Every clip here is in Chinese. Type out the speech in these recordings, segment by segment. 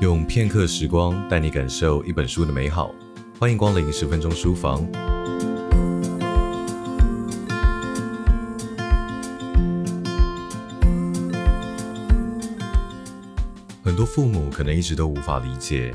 用片刻时光带你感受一本书的美好，欢迎光临十分钟书房。很多父母可能一直都无法理解，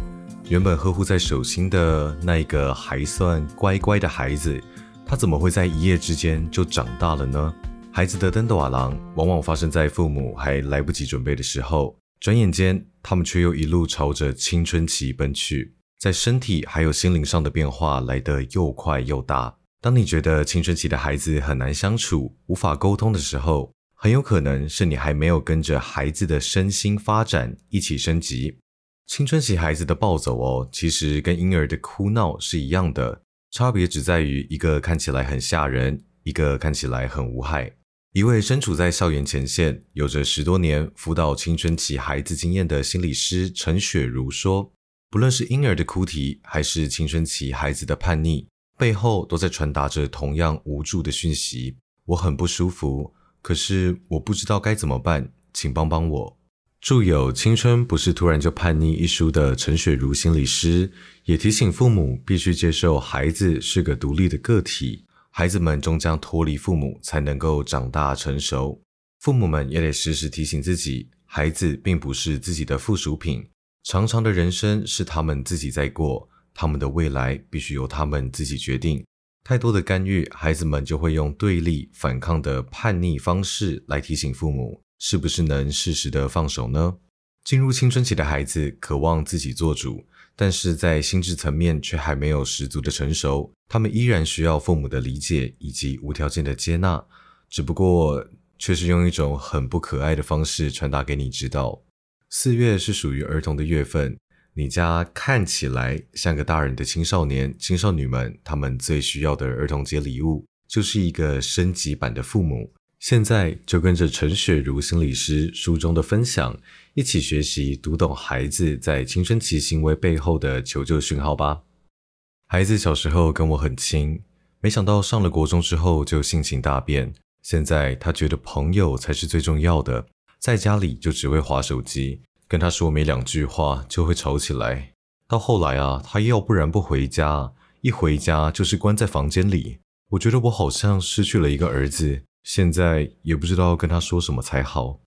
原本呵护在手心的那一个还算乖乖的孩子，他怎么会在一夜之间就长大了呢？孩子的登大人往往发生在父母还来不及准备的时候，转眼间，他们却又一路朝着青春期奔去，在身体还有心灵上的变化来得又快又大。当你觉得青春期的孩子很难相处、无法沟通的时候，很有可能是你还没有跟着孩子的身心发展一起升级。青春期孩子的暴走哦，其实跟婴儿的哭闹是一样的，差别只在于一个看起来很吓人，一个看起来很无害。一位身处在校园前线、有着十多年辅导青春期孩子经验的心理师陈雪茹说：“不论是婴儿的哭啼，还是青春期孩子的叛逆，背后都在传达着同样无助的讯息。我很不舒服，可是我不知道该怎么办，请帮帮我。”著有《青春不是突然就叛逆》一书的陈雪茹心理师也提醒父母，必须接受孩子是个独立的个体。孩子们终将脱离父母，才能够长大成熟。父母们也得时时提醒自己，孩子并不是自己的附属品。长长的人生是他们自己在过，他们的未来必须由他们自己决定。太多的干预，孩子们就会用对立、反抗的叛逆方式来提醒父母，是不是能适时的放手呢？进入青春期的孩子渴望自己做主。但是在心智层面却还没有十足的成熟，他们依然需要父母的理解以及无条件的接纳，只不过却是用一种很不可爱的方式传达给你知道。四月是属于儿童的月份，你家看起来像个大人的青少年、青少女们，他们最需要的儿童节礼物就是一个升级版的父母。现在就跟着陈雪茹心理师书中的分享，一起学习读懂孩子在青春期行为背后的求救讯号吧。孩子小时候跟我很亲，没想到上了国中之后就性情大变。现在他觉得朋友才是最重要的，在家里就只会划手机，跟他说没两句话就会吵起来。到后来啊，他要不然不回家，一回家就是关在房间里。我觉得我好像失去了一个儿子。现在也不知道跟他说什么才好。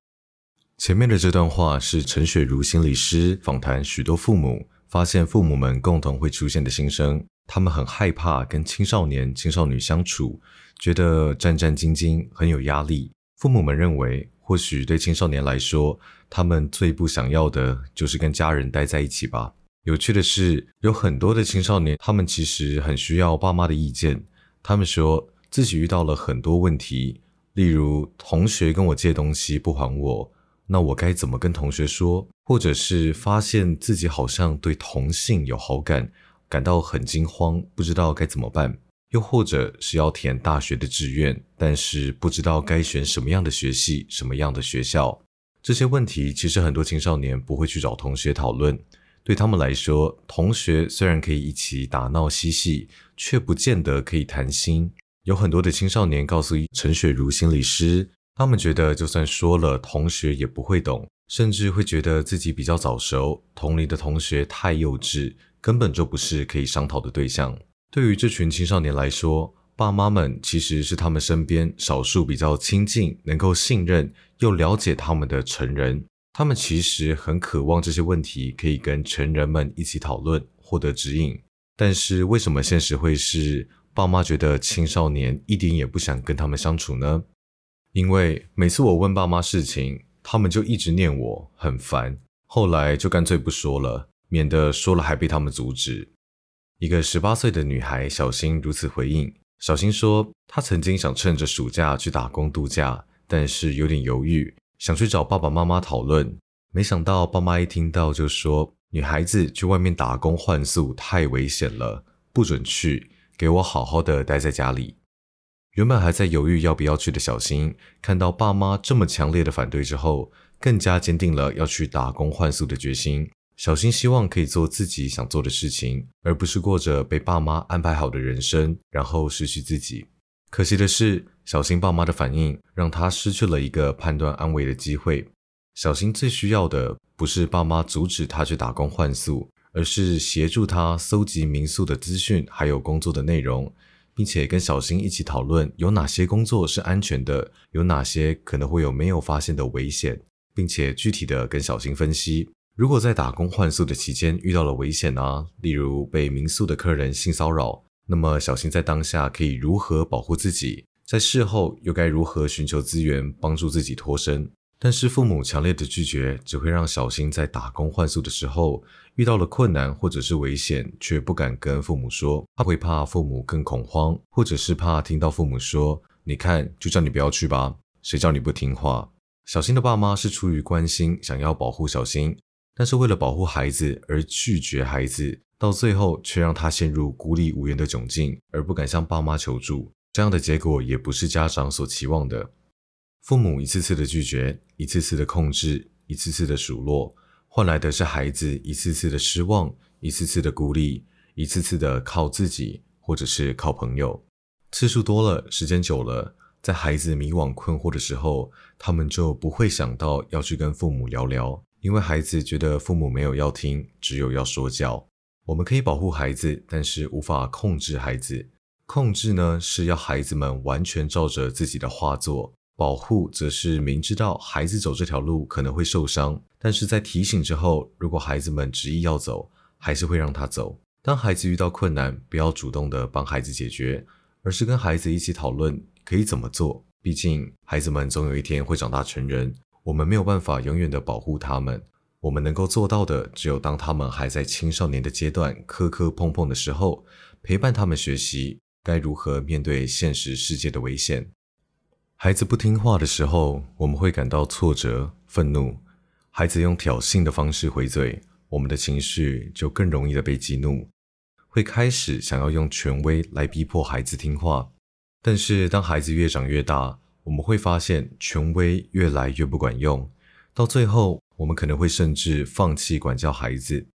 前面的这段话是陈雪茹心理师访谈许多父母，发现父母们共同会出现的心声。他们很害怕跟青少年、青少女相处，觉得战战兢兢，很有压力。父母们认为，或许对青少年来说，他们最不想要的就是跟家人待在一起吧。有趣的是，有很多的青少年，他们其实很需要爸妈的意见。他们说自己遇到了很多问题。例如，同学跟我借东西不还我，那我该怎么跟同学说？或者是发现自己好像对同性有好感，感到很惊慌，不知道该怎么办？又或者是要填大学的志愿，但是不知道该选什么样的学系、什么样的学校？这些问题其实很多青少年不会去找同学讨论。对他们来说，同学虽然可以一起打闹嬉戏，却不见得可以谈心。有很多的青少年告诉陈雪茹心理师，他们觉得就算说了，同学也不会懂，甚至会觉得自己比较早熟，同龄的同学太幼稚，根本就不是可以商讨的对象。对于这群青少年来说，爸妈们其实是他们身边少数比较亲近、能够信任又了解他们的成人。他们其实很渴望这些问题可以跟成人们一起讨论，获得指引。但是为什么现实会是？爸妈觉得青少年一点也不想跟他们相处呢，因为每次我问爸妈事情，他们就一直念我，很烦。后来就干脆不说了，免得说了还被他们阻止。一个十八岁的女孩小新如此回应。小新说，她曾经想趁着暑假去打工度假，但是有点犹豫，想去找爸爸妈妈讨论。没想到爸妈一听到就说，女孩子去外面打工换宿太危险了，不准去。给我好好的待在家里。原本还在犹豫要不要去的小新，看到爸妈这么强烈的反对之后，更加坚定了要去打工换宿的决心。小新希望可以做自己想做的事情，而不是过着被爸妈安排好的人生，然后失去自己。可惜的是，小新爸妈的反应让他失去了一个判断安慰的机会。小新最需要的不是爸妈阻止他去打工换宿，而是协助他搜集民宿的资讯，还有工作的内容，并且跟小新一起讨论有哪些工作是安全的，有哪些可能会有没有发现的危险，并且具体的跟小新分析，如果在打工换宿的期间遇到了危险啊，例如被民宿的客人性骚扰，那么小新在当下可以如何保护自己？在事后又该如何寻求资源帮助自己脱身？但是父母强烈的拒绝，只会让小新在打工换宿的时候遇到了困难或者是危险，却不敢跟父母说，他会怕父母更恐慌，或者是怕听到父母说：“你看，就叫你不要去吧，谁叫你不听话？”小新的爸妈是出于关心，想要保护小新，但是为了保护孩子而拒绝孩子，到最后却让他陷入孤立无援的窘境，而不敢向爸妈求助。这样的结果也不是家长所期望的。父母一次次的拒绝，一次次的控制，一次次的数落，换来的是孩子一次次的失望，一次次的孤立，一次次的靠自己，或者是靠朋友。次数多了，时间久了，在孩子迷惘困惑的时候，他们就不会想到要去跟父母聊聊，因为孩子觉得父母没有要听，只有要说教。我们可以保护孩子，但是无法控制孩子。控制呢，是要孩子们完全照着自己的话做。保护则是明知道孩子走这条路可能会受伤，但是在提醒之后，如果孩子们执意要走，还是会让他走。当孩子遇到困难，不要主动的帮孩子解决，而是跟孩子一起讨论可以怎么做。毕竟孩子们总有一天会长大成人，我们没有办法永远的保护他们。我们能够做到的，只有当他们还在青少年的阶段，磕磕碰碰的时候，陪伴他们学习该如何面对现实世界的危险。孩子不听话的时候，我们会感到挫折、愤怒。孩子用挑衅的方式回嘴，我们的情绪就更容易的被激怒，会开始想要用权威来逼迫孩子听话。但是，当孩子越长越大，我们会发现权威越来越不管用，到最后，我们可能会甚至放弃管教孩子。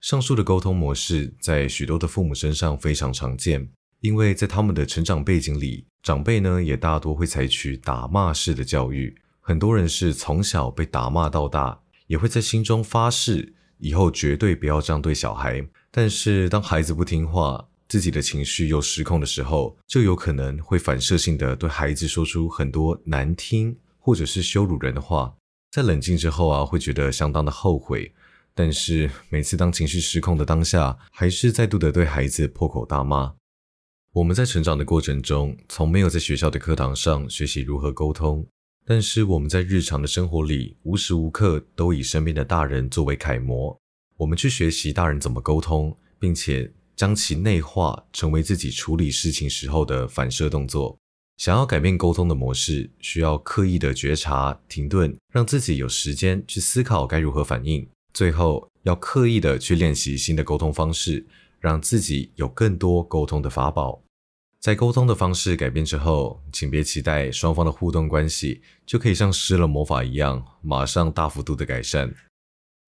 上述的沟通模式在许多的父母身上非常常见。因为在他们的成长背景里，长辈呢也大多会采取打骂式的教育，很多人是从小被打骂到大，也会在心中发誓以后绝对不要这样对小孩。但是当孩子不听话，自己的情绪又失控的时候，就有可能会反射性的对孩子说出很多难听或者是羞辱人的话。在冷静之后啊，会觉得相当的后悔，但是每次当情绪失控的当下，还是再度的对孩子破口大骂。我们在成长的过程中，从没有在学校的课堂上学习如何沟通，但是我们在日常的生活里，无时无刻都以身边的大人作为楷模。我们去学习大人怎么沟通，并且将其内化，成为自己处理事情时候的反射动作。想要改变沟通的模式，需要刻意的觉察、停顿，让自己有时间去思考该如何反应。最后，要刻意的去练习新的沟通方式，让自己有更多沟通的法宝。在沟通的方式改变之后，请别期待双方的互动关系就可以像施了魔法一样，马上大幅度的改善。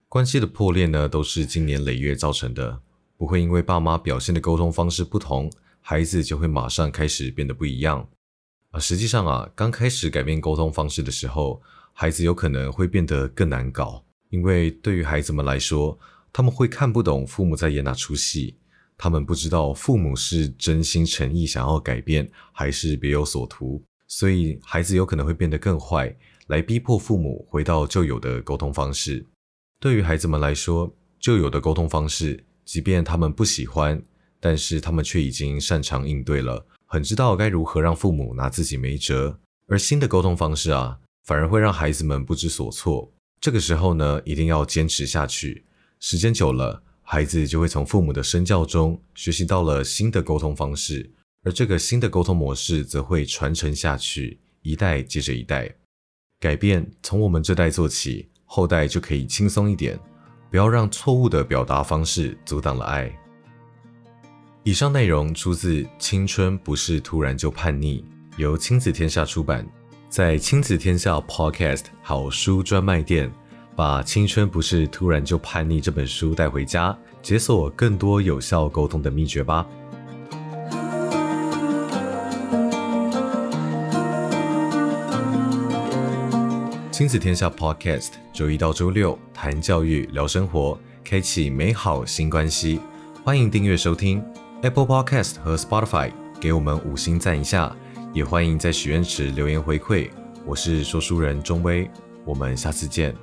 关系的破裂呢，都是经年累月造成的，不会因为爸妈表现的沟通方式不同，孩子就会马上开始变得不一样。啊，实际上啊，刚开始改变沟通方式的时候，孩子有可能会变得更难搞，因为对于孩子们来说，他们会看不懂父母在演哪出戏。他们不知道父母是真心诚意想要改变，还是别有所图，所以孩子有可能会变得更坏，来逼迫父母回到旧有的沟通方式。对于孩子们来说，旧有的沟通方式，即便他们不喜欢，但是他们却已经擅长应对了，很知道该如何让父母拿自己没辙。而新的沟通方式啊，反而会让孩子们不知所措。这个时候呢，一定要坚持下去，时间久了。孩子就会从父母的身教中学习到了新的沟通方式，而这个新的沟通模式则会传承下去，一代接着一代。改变从我们这代做起，后代就可以轻松一点。不要让错误的表达方式阻挡了爱。以上内容出自《青春不是突然就叛逆》，由亲子天下出版，在亲子天下 Podcast 好书专卖店。把《青春不是突然就叛逆》这本书带回家，解锁更多有效沟通的秘诀吧。亲子天下 Podcast，周一到周六谈教育、聊生活，开启美好新关系。欢迎订阅收听 Apple Podcast 和 Spotify，给我们五星赞一下。也欢迎在许愿池留言回馈。我是说书人钟威，我们下次见。